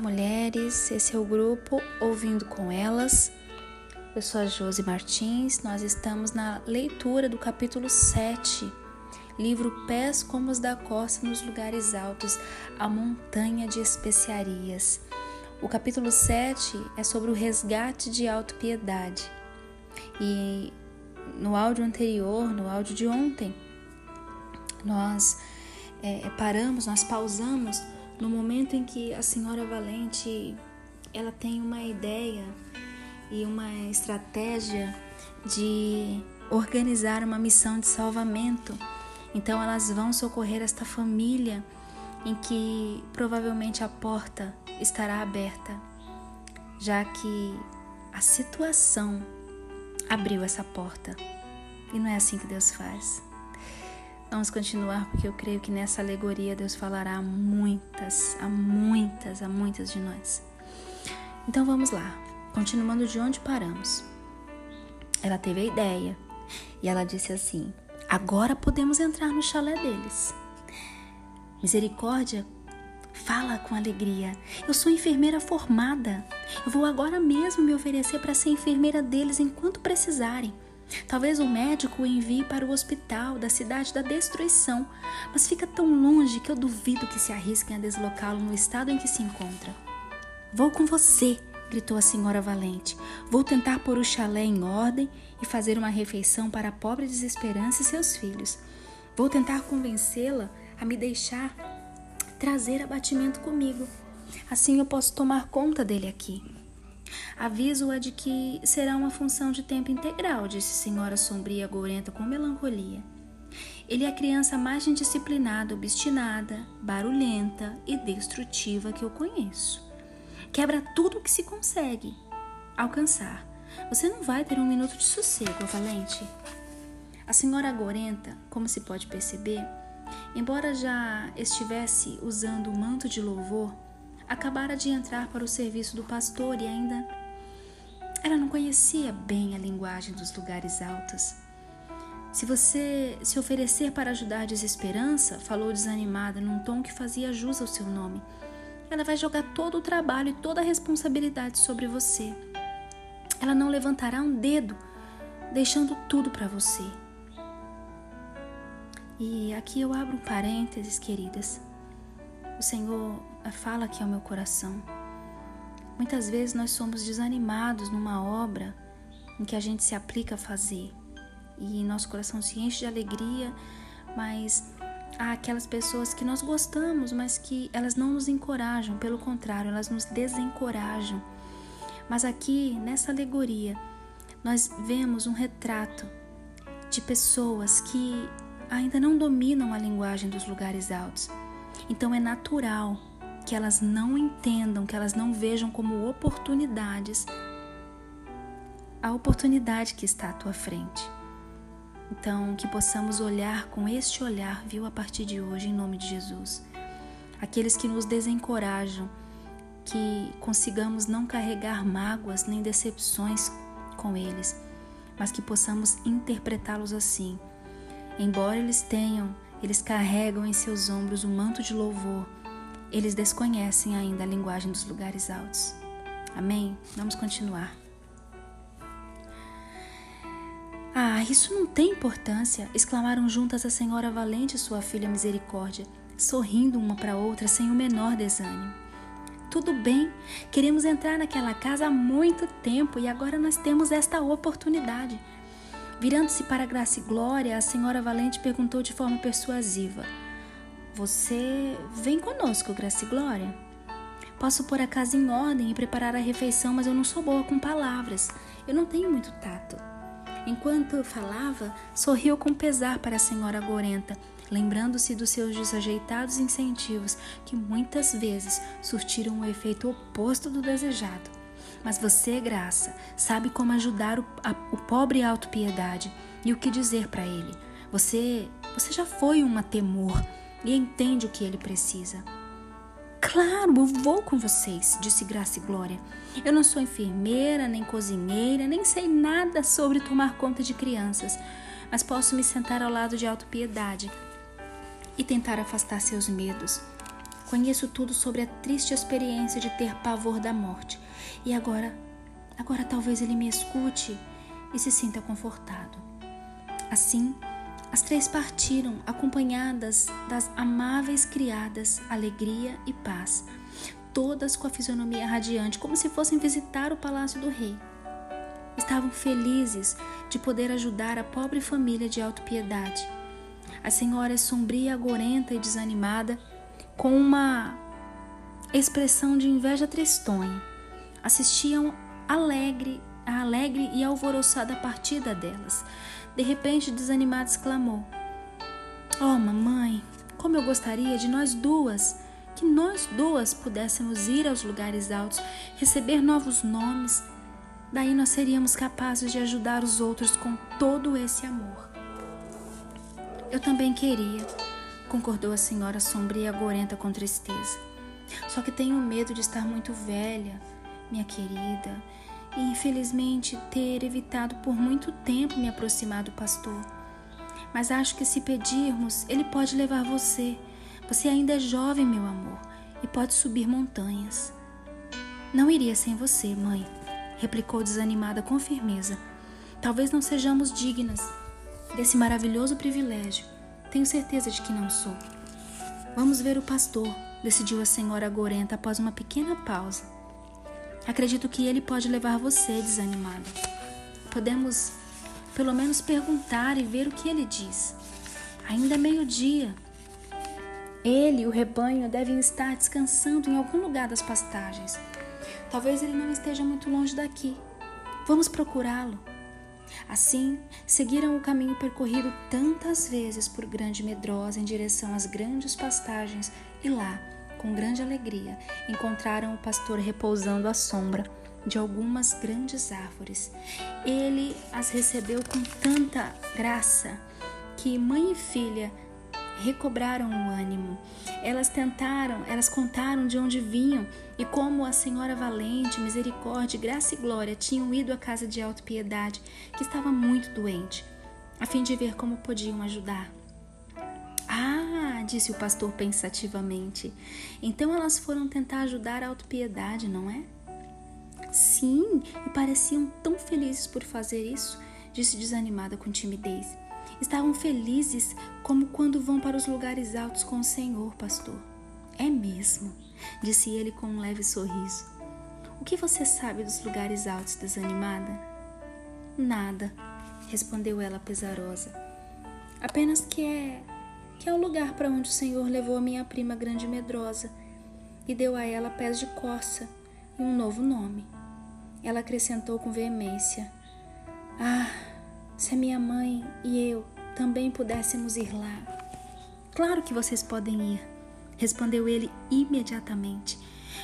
mulheres. Esse é o grupo Ouvindo com Elas. Eu sou a Josi Martins. Nós estamos na leitura do capítulo 7, livro Pés como os da Costa nos Lugares Altos, a Montanha de Especiarias. O capítulo 7 é sobre o resgate de autopiedade. E no áudio anterior, no áudio de ontem, nós é, paramos, nós pausamos no momento em que a senhora Valente ela tem uma ideia e uma estratégia de organizar uma missão de salvamento. Então elas vão socorrer esta família em que provavelmente a porta estará aberta, já que a situação abriu essa porta. E não é assim que Deus faz. Vamos continuar porque eu creio que nessa alegoria Deus falará a muitas, a muitas, a muitas de nós. Então vamos lá, continuando de onde paramos. Ela teve a ideia e ela disse assim: agora podemos entrar no chalé deles. Misericórdia fala com alegria. Eu sou enfermeira formada. Eu vou agora mesmo me oferecer para ser enfermeira deles enquanto precisarem. Talvez o médico o envie para o hospital da cidade da destruição, mas fica tão longe que eu duvido que se arrisquem a deslocá-lo no estado em que se encontra. Vou com você, gritou a senhora valente. Vou tentar pôr o chalé em ordem e fazer uma refeição para a pobre desesperança e seus filhos. Vou tentar convencê-la a me deixar trazer abatimento comigo. Assim eu posso tomar conta dele aqui. Aviso-a de que será uma função de tempo integral, disse senhora sombria gorenta com melancolia. Ele é a criança mais indisciplinada, obstinada, barulhenta e destrutiva que eu conheço. Quebra tudo o que se consegue alcançar. Você não vai ter um minuto de sossego, Valente. A senhora Gorenta, como se pode perceber, embora já estivesse usando o manto de louvor, acabara de entrar para o serviço do pastor e ainda ela não conhecia bem a linguagem dos lugares altos. Se você se oferecer para ajudar a desesperança, falou desanimada num tom que fazia jus ao seu nome, ela vai jogar todo o trabalho e toda a responsabilidade sobre você. Ela não levantará um dedo, deixando tudo para você. E aqui eu abro um parênteses, queridas. O Senhor fala aqui ao meu coração. Muitas vezes nós somos desanimados numa obra em que a gente se aplica a fazer e nosso coração se enche de alegria, mas há aquelas pessoas que nós gostamos, mas que elas não nos encorajam, pelo contrário, elas nos desencorajam. Mas aqui, nessa alegoria, nós vemos um retrato de pessoas que ainda não dominam a linguagem dos lugares altos então é natural que elas não entendam, que elas não vejam como oportunidades a oportunidade que está à tua frente. Então, que possamos olhar com este olhar, viu, a partir de hoje, em nome de Jesus. Aqueles que nos desencorajam, que consigamos não carregar mágoas nem decepções com eles, mas que possamos interpretá-los assim. Embora eles tenham eles carregam em seus ombros o um manto de louvor. Eles desconhecem ainda a linguagem dos lugares altos. Amém? Vamos continuar. Ah, isso não tem importância! exclamaram juntas a senhora Valente e sua filha Misericórdia, sorrindo uma para outra sem o menor desânimo. Tudo bem, queremos entrar naquela casa há muito tempo e agora nós temos esta oportunidade. Virando-se para Graça e Glória, a senhora Valente perguntou de forma persuasiva: Você vem conosco, Graça e Glória? Posso pôr a casa em ordem e preparar a refeição, mas eu não sou boa com palavras. Eu não tenho muito tato. Enquanto falava, sorriu com pesar para a senhora Gorenta, lembrando-se dos seus desajeitados incentivos que muitas vezes surtiram o efeito oposto do desejado. Mas você, graça, sabe como ajudar o, a, o pobre autopiedade e o que dizer para ele. Você, você já foi uma temor e entende o que ele precisa. Claro, eu vou com vocês, disse Graça e Glória. Eu não sou enfermeira, nem cozinheira, nem sei nada sobre tomar conta de crianças, mas posso me sentar ao lado de autopiedade e tentar afastar seus medos. Conheço tudo sobre a triste experiência de ter pavor da morte. E agora, agora talvez ele me escute e se sinta confortado. Assim, as três partiram, acompanhadas das amáveis criadas, alegria e paz, todas com a fisionomia radiante, como se fossem visitar o palácio do rei. Estavam felizes de poder ajudar a pobre família de autopiedade. A senhora é sombria, agorenta e desanimada, com uma expressão de inveja tristonha. Assistiam alegre, a alegre e alvoroçada partida delas. De repente, desanimada, exclamou: Oh, mamãe, como eu gostaria de nós duas, que nós duas pudéssemos ir aos lugares altos, receber novos nomes. Daí nós seríamos capazes de ajudar os outros com todo esse amor. Eu também queria, concordou a senhora sombria e agorenta com tristeza. Só que tenho medo de estar muito velha, minha querida, e infelizmente ter evitado por muito tempo me aproximar do pastor. Mas acho que se pedirmos, ele pode levar você. Você ainda é jovem, meu amor, e pode subir montanhas. Não iria sem você, mãe, replicou desanimada com firmeza. Talvez não sejamos dignas desse maravilhoso privilégio. Tenho certeza de que não sou. Vamos ver o pastor, decidiu a senhora Gorenta após uma pequena pausa. Acredito que ele pode levar você desanimada. Podemos pelo menos perguntar e ver o que ele diz. Ainda é meio-dia. Ele e o rebanho devem estar descansando em algum lugar das pastagens. Talvez ele não esteja muito longe daqui. Vamos procurá-lo. Assim, seguiram o caminho percorrido tantas vezes por Grande Medrosa em direção às grandes pastagens e lá, com grande alegria, encontraram o pastor repousando à sombra de algumas grandes árvores. Ele as recebeu com tanta graça que mãe e filha recobraram o ânimo. Elas tentaram, elas contaram de onde vinham e como a Senhora Valente, Misericórdia, Graça e Glória tinham ido à casa de Alto Piedade, que estava muito doente, a fim de ver como podiam ajudar. Ah, disse o pastor pensativamente. Então elas foram tentar ajudar a Alto Piedade, não é? Sim, e pareciam tão felizes por fazer isso, disse desanimada com timidez. Estavam felizes como quando vão para os lugares altos com o Senhor, pastor. É mesmo, disse ele com um leve sorriso. O que você sabe dos lugares altos, desanimada? Nada, respondeu ela pesarosa. Apenas que é que é o lugar para onde o Senhor levou a minha prima grande medrosa e deu a ela pés de corça e um novo nome. Ela acrescentou com veemência: Ah, se a minha mãe e eu também pudéssemos ir lá. Claro que vocês podem ir, respondeu ele imediatamente.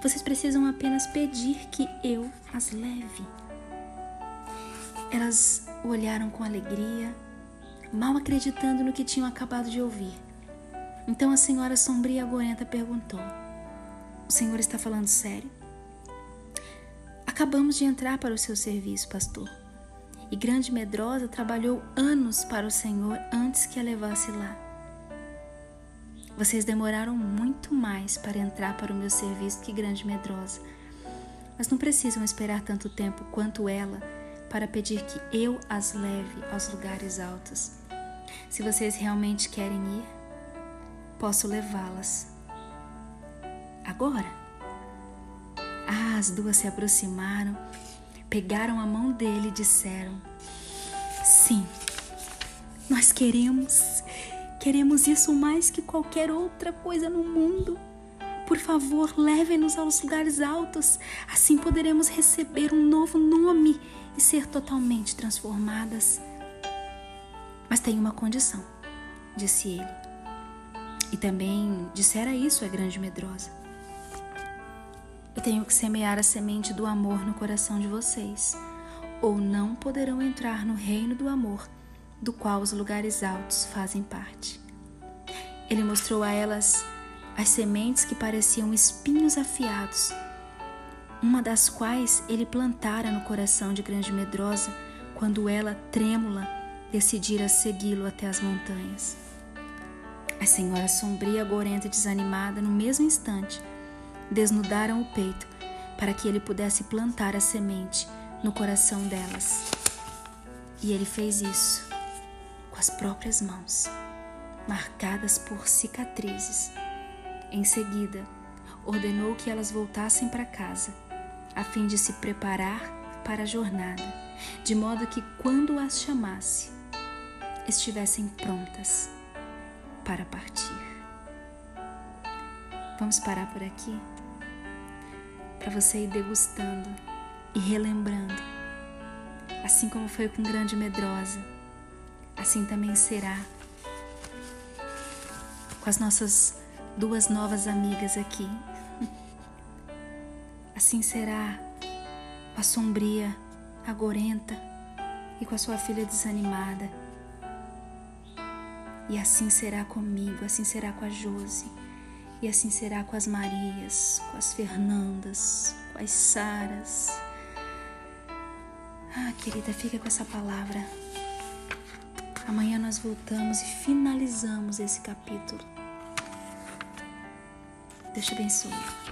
Vocês precisam apenas pedir que eu as leve. Elas o olharam com alegria, mal acreditando no que tinham acabado de ouvir. Então a senhora sombria e agorenta perguntou: O senhor está falando sério? Acabamos de entrar para o seu serviço, pastor e Grande Medrosa trabalhou anos para o Senhor antes que a levasse lá. Vocês demoraram muito mais para entrar para o meu serviço que Grande Medrosa, mas não precisam esperar tanto tempo quanto ela para pedir que eu as leve aos lugares altos. Se vocês realmente querem ir, posso levá-las. Agora? Ah, as duas se aproximaram pegaram a mão dele e disseram: Sim, nós queremos, queremos isso mais que qualquer outra coisa no mundo. Por favor, leve-nos aos lugares altos, assim poderemos receber um novo nome e ser totalmente transformadas. Mas tem uma condição, disse ele. E também dissera isso a grande medrosa. Eu tenho que semear a semente do amor no coração de vocês, ou não poderão entrar no reino do amor, do qual os lugares altos fazem parte. Ele mostrou a elas as sementes que pareciam espinhos afiados, uma das quais ele plantara no coração de Grande Medrosa quando ela, trêmula, decidira segui-lo até as montanhas. A senhora sombria, gorenta e desanimada, no mesmo instante, desnudaram o peito para que ele pudesse plantar a semente no coração delas. E ele fez isso com as próprias mãos, marcadas por cicatrizes. Em seguida, ordenou que elas voltassem para casa, a fim de se preparar para a jornada, de modo que quando as chamasse, estivessem prontas para partir. Vamos parar por aqui? Para você ir degustando e relembrando. Assim como foi com Grande Medrosa, assim também será com as nossas duas novas amigas aqui. Assim será com a sombria, a gorenta e com a sua filha desanimada. E assim será comigo, assim será com a Josi, e assim será com as Marias, com as Fernandas, com as Saras. Ah, querida, fica com essa palavra. Amanhã nós voltamos e finalizamos esse capítulo. Deus te abençoe.